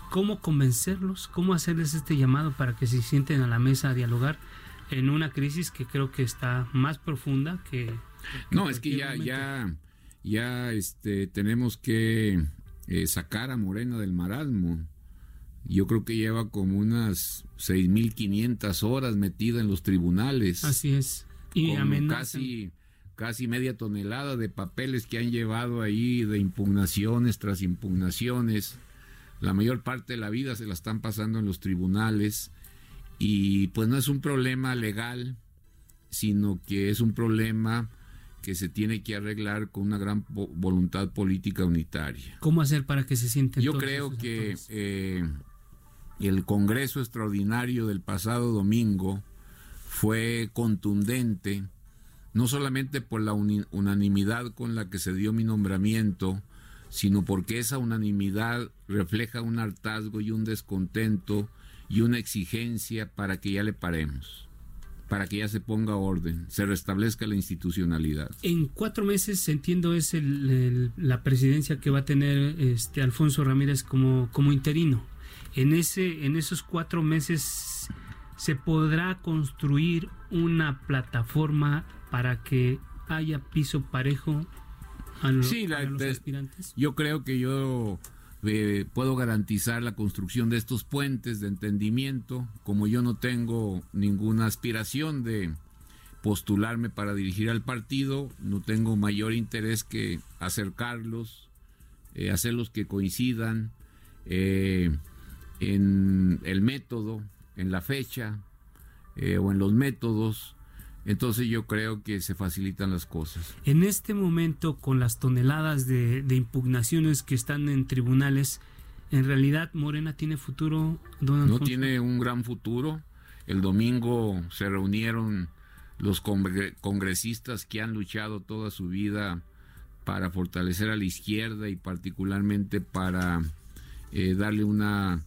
¿Cómo convencerlos? ¿Cómo hacerles este llamado para que se sienten a la mesa a dialogar en una crisis que creo que está más profunda que... no, es que ya, ya, ya este, tenemos que eh, sacar a Morena del marasmo. Yo creo que lleva como unas 6.500 horas metida en los tribunales. Así es. Y casi casi media tonelada de papeles que han llevado ahí de impugnaciones tras impugnaciones. La mayor parte de la vida se la están pasando en los tribunales y pues no es un problema legal, sino que es un problema que se tiene que arreglar con una gran voluntad política unitaria. ¿Cómo hacer para que se sienten? Yo creo que eh, el Congreso Extraordinario del pasado domingo fue contundente no solamente por la unanimidad con la que se dio mi nombramiento, sino porque esa unanimidad refleja un hartazgo y un descontento y una exigencia para que ya le paremos, para que ya se ponga orden, se restablezca la institucionalidad. En cuatro meses, entiendo, es la presidencia que va a tener este Alfonso Ramírez como, como interino. En, ese, en esos cuatro meses se podrá construir una plataforma para que haya piso parejo a, los aspirantes? Yo creo que yo eh, puedo garantizar la construcción de estos puentes de entendimiento, como yo no tengo ninguna aspiración de postularme para dirigir al partido, no tengo mayor interés que acercarlos, eh, hacerlos que coincidan eh, en el método, en la fecha o en los métodos entonces yo creo que se facilitan las cosas. En este momento, con las toneladas de, impugnaciones que están en tribunales, ¿en realidad Morena tiene futuro? no tiene un gran futuro. El domingo se reunieron los congresistas que han luchado toda su vida para fortalecer a la izquierda y particularmente para eh, darle una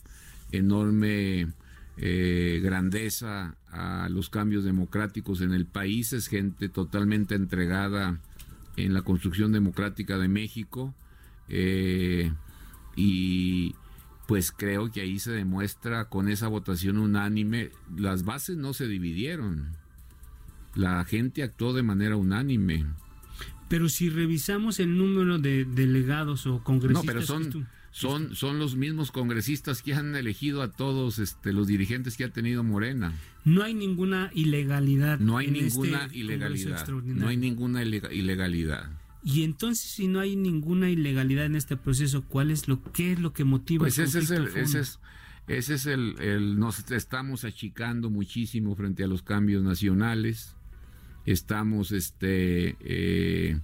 enorme eh, grandeza a los cambios democráticos en el país, es gente totalmente entregada en la construcción democrática de México eh, y pues creo que ahí se demuestra con esa votación unánime, las bases no se dividieron, la gente actuó de manera unánime. Pero si revisamos el número de delegados o congresistas... No, pero son, son, son los mismos congresistas que han elegido a todos este, los dirigentes que ha tenido Morena. No hay ninguna ilegalidad. No hay ninguna este ilegalidad. No hay ninguna ilegalidad. Y entonces, si no hay ninguna ilegalidad en este proceso, ¿cuál es lo qué es lo que motiva? Pues ese es el, ese es, ese es el, el, nos estamos achicando muchísimo frente a los cambios nacionales. Estamos, este, eh,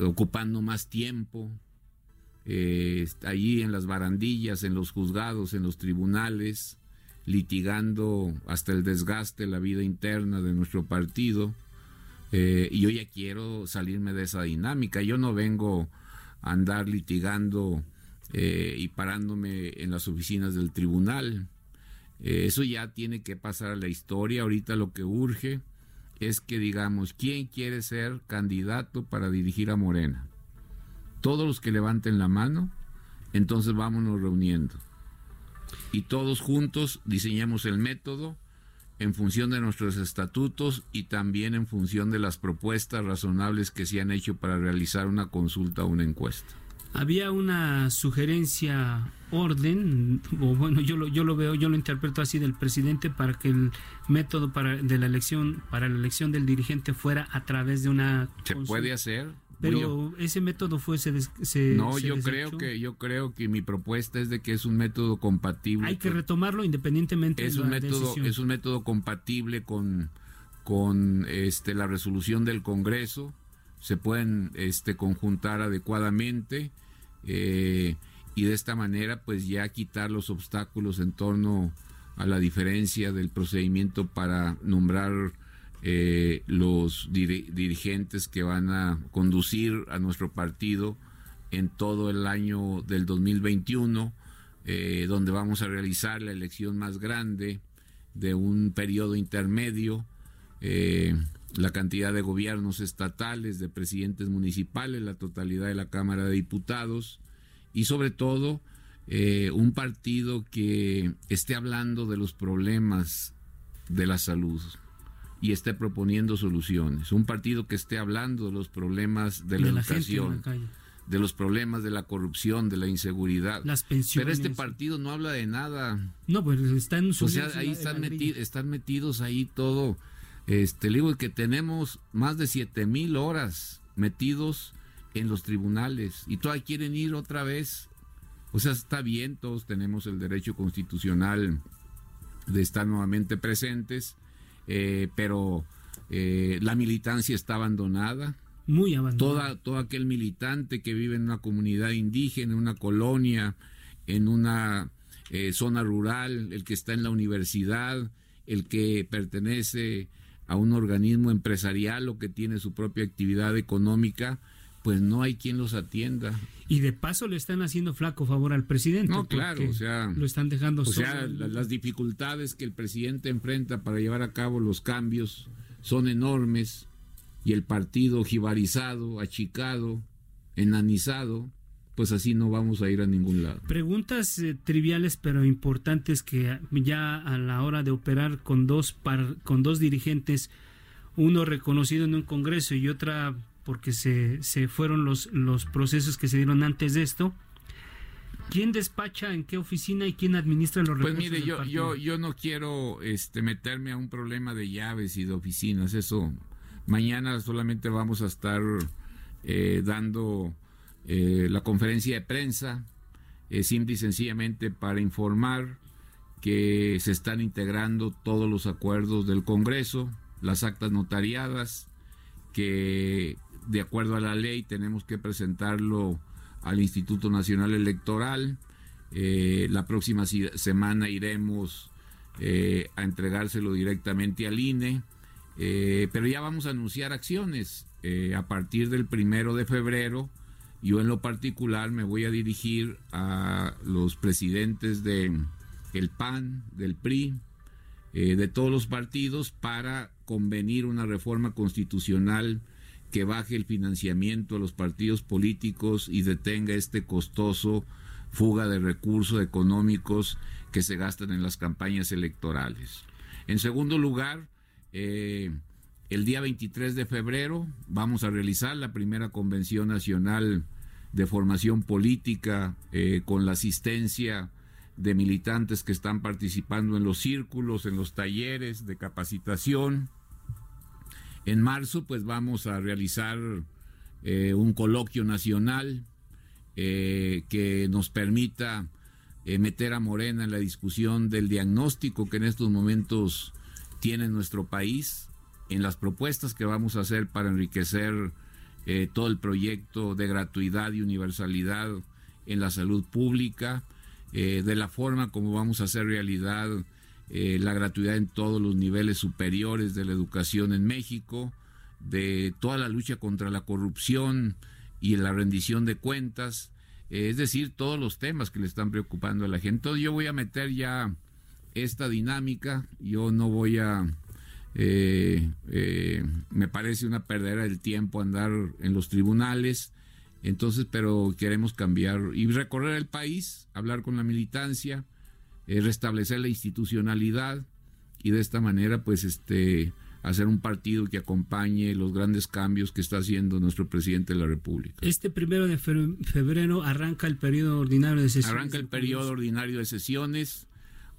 ocupando más tiempo eh, allí en las barandillas, en los juzgados, en los tribunales, litigando hasta el desgaste la vida interna de nuestro partido. Eh, y yo ya quiero salirme de esa dinámica. Yo no vengo a andar litigando eh, y parándome en las oficinas del tribunal. eso ya tiene que pasar a la historia. Ahorita lo que urge es que digamos, ¿quién quiere ser candidato para dirigir a Morena? Todos los que levanten la mano, entonces vámonos reuniendo. Y todos juntos diseñamos el método en función de nuestros estatutos y también en función de las propuestas razonables que se han hecho para realizar una consulta o una encuesta. Había una sugerencia orden, o bueno, yo lo, yo lo veo, yo lo interpreto así del presidente para que el método para de la elección para la elección del dirigente fuera a través de una se puede hacer pero ese método fue se, no yo creo que yo creo que mi propuesta es de que es un método compatible hay que retomarlo independientemente es de un la método es un método compatible con con este, la resolución del Congreso, se pueden este, conjuntar adecuadamente eh, y de esta manera pues ya quitar los obstáculos en torno a la diferencia del procedimiento para nombrar eh, los dirigentes que van a conducir a nuestro partido en todo el año del 2021, eh, donde vamos a realizar la elección más grande de un periodo intermedio, eh, la cantidad de gobiernos estatales, de presidentes municipales, la totalidad de la Cámara de Diputados y sobre todo un partido que esté hablando de los problemas de la salud, y esté proponiendo soluciones. Un partido que esté hablando de los problemas de la, educación, de los problemas de la corrupción, de la inseguridad. Las pensiones. Pero este partido no habla de nada. No, pues están O sea, ahí están, están metidos ahí todo. Este, le digo que tenemos más de siete mil horas metidos en los tribunales y todavía quieren ir otra vez. O sea, está bien, todos tenemos el derecho constitucional de estar nuevamente presentes eh, pero eh, la militancia está abandonada. Muy abandonada. Toda, todo aquel militante que vive en una comunidad indígena, en una colonia, en una eh, zona rural, el que está en la universidad, el que pertenece a un organismo empresarial o que tiene su propia actividad económica, pues no hay quien los atienda. Y de paso le están haciendo flaco favor al presidente. No, claro, o sea, lo están dejando. O sea, las dificultades que el presidente enfrenta para llevar a cabo los cambios son enormes y el partido jibarizado, achicado, enanizado, pues así no vamos a ir a ningún lado. Preguntas eh, triviales pero importantes que ya a la hora de operar con dos con dos dirigentes, uno reconocido en un congreso y otra porque se, se fueron los, los procesos que se dieron antes de esto. ¿Quién despacha en qué oficina y quién administra los recursos? Pues mire, yo, yo, yo no quiero este, meterme a un problema de llaves y de oficinas. Eso, mañana solamente vamos a estar eh, dando eh, la conferencia de prensa, eh, simple y sencillamente para informar que se están integrando todos los acuerdos del Congreso, las actas notariadas, que de acuerdo a la ley, tenemos que presentarlo al Instituto Nacional Electoral. Eh, la próxima semana iremos eh, a entregárselo directamente al INE, eh, pero ya vamos a anunciar acciones. a partir del primero de febrero, yo en lo particular me voy a dirigir a los presidentes de el PAN, del PRI, de todos los partidos para convenir una reforma constitucional que baje el financiamiento a los partidos políticos y detenga este costoso fuga de recursos económicos que se gastan en las campañas electorales. En segundo lugar, eh, el día 23 de febrero vamos a realizar la primera convención nacional de formación política eh, con la asistencia de militantes que están participando en los círculos, en los talleres de capacitación. En marzo, pues vamos a realizar eh, un coloquio nacional eh, que nos permita eh, meter a Morena en la discusión del diagnóstico que en estos momentos tiene nuestro país, en las propuestas que vamos a hacer para enriquecer todo el proyecto de gratuidad y universalidad en la salud pública, de la forma como vamos a hacer realidad eh, la gratuidad en todos los niveles superiores de la educación en México, de toda la lucha contra la corrupción y la rendición de cuentas, eh, es decir, todos los temas que le están preocupando a la gente. Entonces yo voy a meter ya esta dinámica, yo no voy a... Eh, me parece una perdera del tiempo andar en los tribunales, entonces, pero queremos cambiar y recorrer el país, hablar con la militancia, eh, restablecer la institucionalidad y de esta manera pues este hacer un partido que acompañe los grandes cambios que está haciendo nuestro presidente de la República. Este primero de febrero arranca el periodo ordinario de sesiones. Arranca el periodo ordinario de sesiones.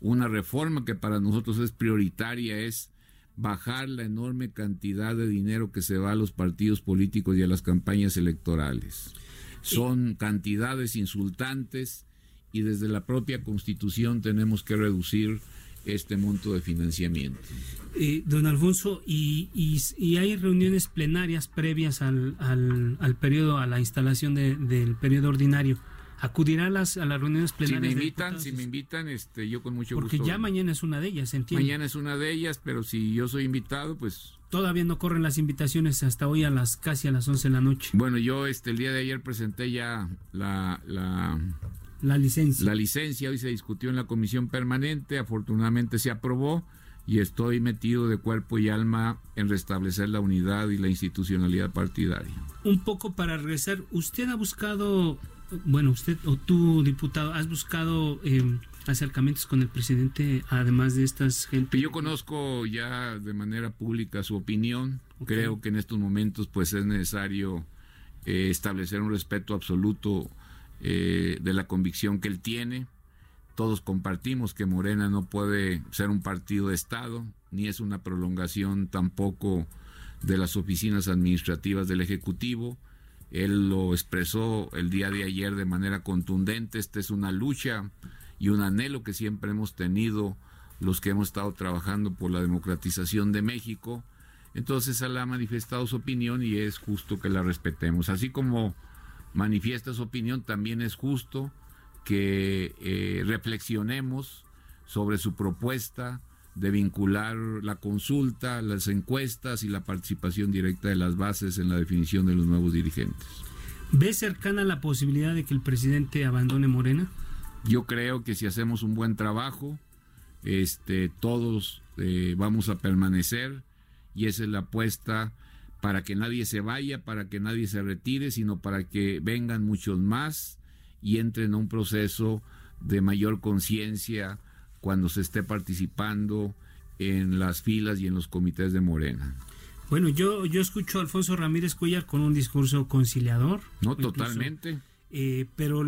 Una reforma que para nosotros es prioritaria es bajar la enorme cantidad de dinero que se va a los partidos políticos y a las campañas electorales. Son cantidades insultantes y desde la propia constitución tenemos que reducir este monto de financiamiento. Eh, don Alfonso, y, y, hay reuniones plenarias previas al, al, periodo, a la instalación del periodo ordinario. ¿Acudirá a las, a las reuniones plenarias? Si me invitan, si me invitan, este, yo con mucho gusto. Porque ya mañana es una de ellas, entiendo. Mañana es una de ellas, pero si yo soy invitado, pues... Todavía no corren las invitaciones hasta hoy a las casi a las 11 de la noche. Bueno, yo este el día de ayer presenté ya la, la la licencia. La licencia hoy se discutió en la comisión permanente, afortunadamente se aprobó y estoy metido de cuerpo y alma en restablecer la unidad y la institucionalidad partidaria. Un poco para regresar, usted ha buscado, bueno, usted o tú, diputado, has buscado eh, acercamientos con el presidente, además de estas gente. Yo conozco ya de manera pública su opinión. Creo que en estos momentos, pues, es necesario eh, establecer un respeto absoluto eh, de la convicción que él tiene. Todos compartimos que Morena no puede ser un partido de Estado, ni es una prolongación tampoco de las oficinas administrativas del Ejecutivo. Él lo expresó el día de ayer de manera contundente. Esta es una lucha y un anhelo que siempre hemos tenido los que hemos estado trabajando por la democratización de México. Entonces él ha manifestado su opinión y es justo que la respetemos. Así como manifiesta su opinión, también es justo que eh, reflexionemos sobre su propuesta de vincular la consulta, las encuestas y la participación directa de las bases en la definición de los nuevos dirigentes. ¿Ve cercana la posibilidad de que el presidente abandone Morena? Yo creo que si hacemos un buen trabajo, este, todos eh, vamos a permanecer y esa es la apuesta para que nadie se vaya, para que nadie se retire, sino para que vengan muchos más y entren a un proceso de mayor conciencia cuando se esté participando en las filas y en los comités de Morena. Bueno, yo, yo escucho a Alfonso Ramírez Cuellar con un discurso conciliador. No, totalmente. Eh, pero,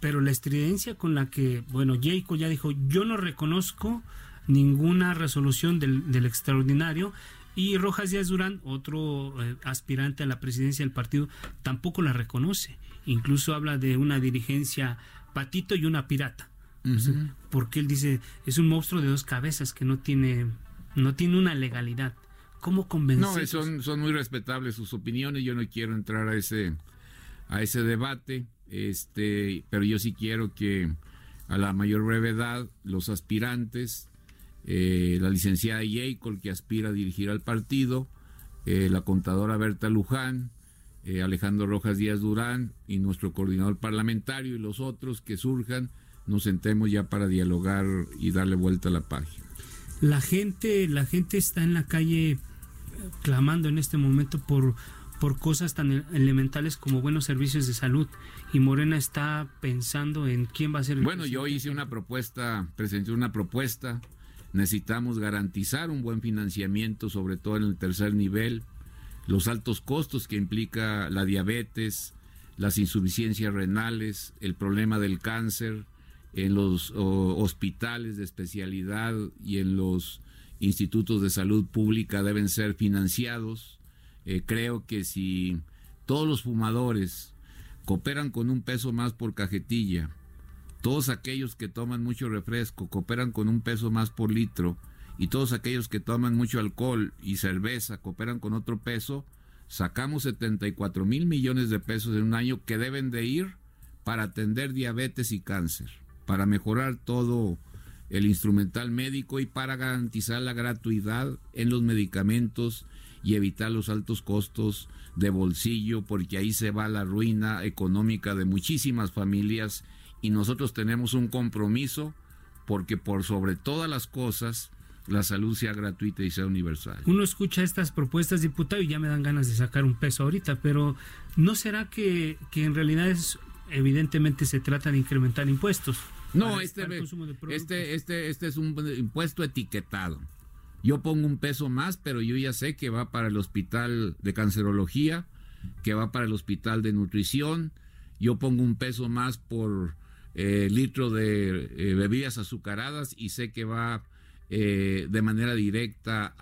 pero la estridencia con la que, bueno, Jacob ya dijo, yo no reconozco ninguna resolución del, del extraordinario, y Rojas Díaz Durán, otro eh, aspirante a la presidencia del partido, tampoco la reconoce. Incluso habla de una dirigencia patito y una pirata. porque él dice, es un monstruo de dos cabezas que no tiene, no tiene una legalidad. ¿Cómo convencer? No, son, son muy respetables sus opiniones. Yo no quiero entrar a ese, a ese debate. Este, pero yo sí quiero que a la mayor brevedad los aspirantes eh, la licenciada Yeicol, que aspira a dirigir al partido, eh, la contadora Berta Luján, eh, Alejandro Rojas Díaz Durán y nuestro coordinador parlamentario y los otros que surjan, nos sentemos ya para dialogar y darle vuelta a la página. La gente, la gente está en la calle clamando en este momento por, por cosas tan elementales como buenos servicios de salud y Morena está pensando en quién va a ser el Bueno, yo hice una propuesta, presenté una propuesta Necesitamos garantizar un buen financiamiento, sobre todo en el tercer nivel, los altos costos que implica la diabetes, las insuficiencias renales, el problema del cáncer en los hospitales de especialidad y en los institutos de salud pública deben ser financiados. Eh, creo que si todos los fumadores cooperan con un peso más por cajetilla, todos aquellos que toman mucho refresco cooperan con un peso más por litro y todos aquellos que toman mucho alcohol y cerveza cooperan con otro peso, sacamos 74 mil millones de pesos en un año que deben de ir para atender diabetes y cáncer, para mejorar todo el instrumental médico y para garantizar la gratuidad en los medicamentos y evitar los altos costos de bolsillo, porque ahí se va la ruina económica de muchísimas familias y nosotros tenemos un compromiso porque por sobre todas las cosas la salud sea gratuita y sea universal. Uno escucha estas propuestas, diputado, y ya me dan ganas de sacar un peso ahorita, pero ¿no será que, en realidad es, evidentemente se trata de incrementar impuestos? No, este, este, este, este es un impuesto etiquetado. Yo pongo un peso más, pero yo ya sé que va para el hospital de cancerología, que va para el hospital de nutrición. Yo pongo un peso más por eh, litro de eh, bebidas azucaradas y sé que va eh, de manera directa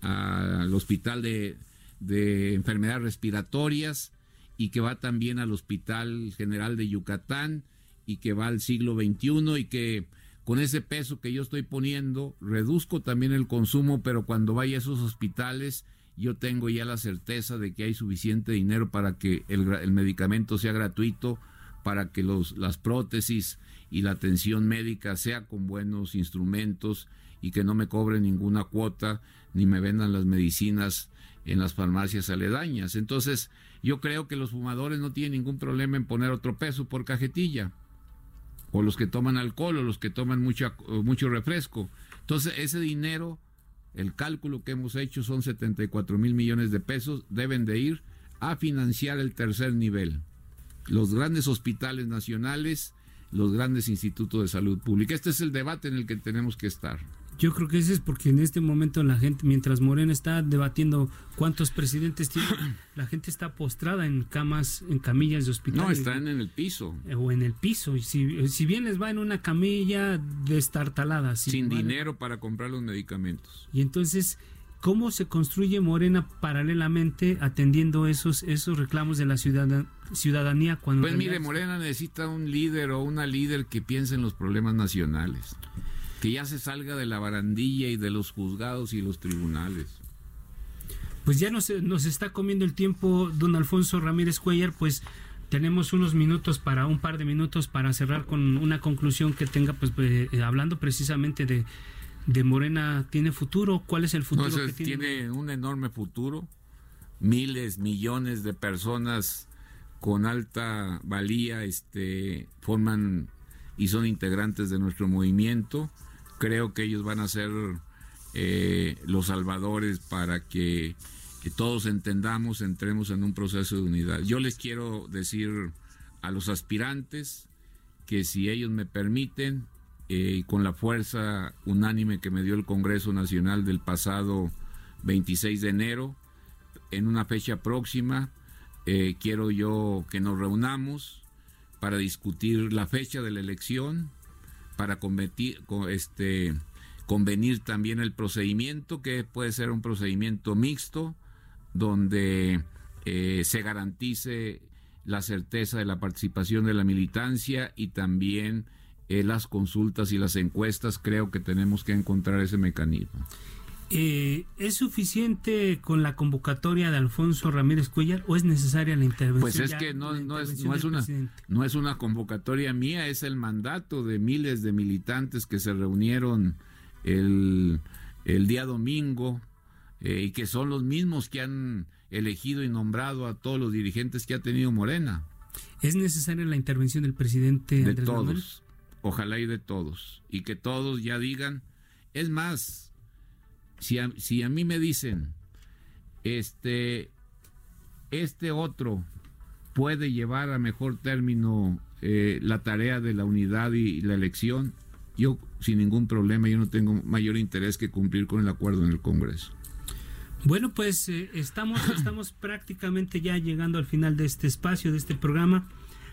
al hospital de, de, enfermedades respiratorias y que va también al Hospital General de Yucatán y que va al siglo XXI y que con ese peso que yo estoy poniendo, reduzco también el consumo, pero cuando vaya a esos hospitales, yo tengo ya la certeza de que hay suficiente dinero para que el, el medicamento sea gratuito, para que los, las prótesis y la atención médica sea con buenos instrumentos y que no me cobren ninguna cuota ni me vendan las medicinas en las farmacias aledañas. Entonces, yo creo que los fumadores no tienen ningún problema en poner otro peso por cajetilla o los que toman alcohol o los que toman mucho, mucho refresco. Entonces, ese dinero, el cálculo que hemos hecho son 74 mil millones de pesos, deben de ir a financiar el tercer nivel. Los grandes hospitales nacionales, los grandes institutos de salud pública. Este es el debate en el que tenemos que estar. Yo creo que ese es porque en este momento la gente, mientras Morena está debatiendo cuántos presidentes tiene, la gente está postrada en camas, en camillas de hospital. No, están en el piso. O en el piso. Y si, si bien les va en una camilla destartalada. Sin dinero para comprar los medicamentos. Y entonces, ¿cómo se construye Morena paralelamente atendiendo esos, esos reclamos de la ciudadanía? Cuando pues mire, Morena necesita un líder o una líder que piense en los problemas nacionales que ya se salga de la barandilla y de los juzgados y los tribunales. Pues ya nos, nos está comiendo el tiempo don Alfonso Ramírez Cuellar, pues tenemos unos minutos para un par de minutos para cerrar con una conclusión que tenga, pues eh, hablando precisamente de, de Morena, ¿tiene futuro? ¿Cuál es el futuro que tiene? Tiene un enorme futuro, miles, millones de personas con alta valía este, forman y son integrantes de nuestro movimiento creo que ellos van a ser eh, los salvadores para que, todos entendamos, entremos en un proceso de unidad. Yo les quiero decir a los aspirantes que si ellos me permiten, eh, y con la fuerza unánime que me dio el Congreso Nacional del pasado 26 de enero, en una fecha próxima, eh, quiero yo que nos reunamos para discutir la fecha de la elección, para este, convenir también el procedimiento, que puede ser un procedimiento mixto, donde eh, se garantice la certeza de la participación de la militancia y también eh, las consultas y las encuestas. Creo que tenemos que encontrar ese mecanismo. Eh, ¿Es suficiente con la convocatoria de Alfonso Ramírez Cuellar o es necesaria la intervención? Pues es que no, no, es, no, es una, no es una convocatoria mía, es el mandato de miles de militantes que se reunieron el, el día domingo eh, y que son los mismos que han elegido y nombrado a todos los dirigentes que ha tenido Morena. ¿Es necesaria la intervención del presidente de todos? Ojalá y de todos. Y que todos ya digan, es más, si a, si a mí me dicen, este, este otro puede llevar a mejor término eh, la tarea de la unidad y, la elección, yo sin ningún problema, yo no tengo mayor interés que cumplir con el acuerdo en el Congreso. Bueno, pues eh, estamos, estamos prácticamente ya llegando al final de este espacio, de este programa.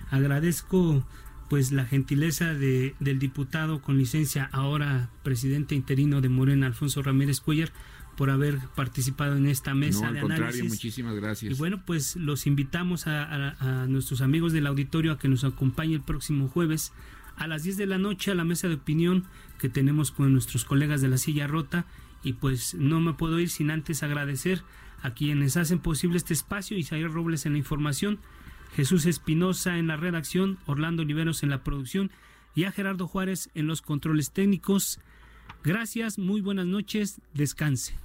Agradezco pues la gentileza de, del diputado con licencia, ahora presidente interino de Morena, Alfonso Ramírez Cuellar, por haber participado en esta mesa no, de al contrario, muchísimas gracias. Y bueno, pues los invitamos a, nuestros amigos del auditorio a que nos acompañe el próximo jueves a las 10 de la noche a la mesa de opinión que tenemos con nuestros colegas de la silla rota y pues no me puedo ir sin antes agradecer a quienes hacen posible este espacio, Isaías Robles en la información, Jesús Espinosa en la redacción, Orlando Oliveros en la producción y a Gerardo Juárez en los controles técnicos. Gracias, muy buenas noches, descanse.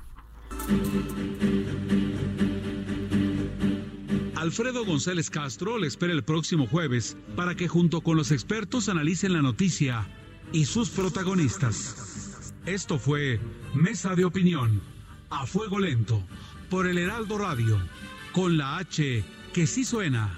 Alfredo González Castro le espera el próximo jueves para que junto con los expertos analicen la noticia y sus protagonistas. Esto fue Mesa de Opinión, a fuego lento, por el Heraldo Radio, con la H que sí suena.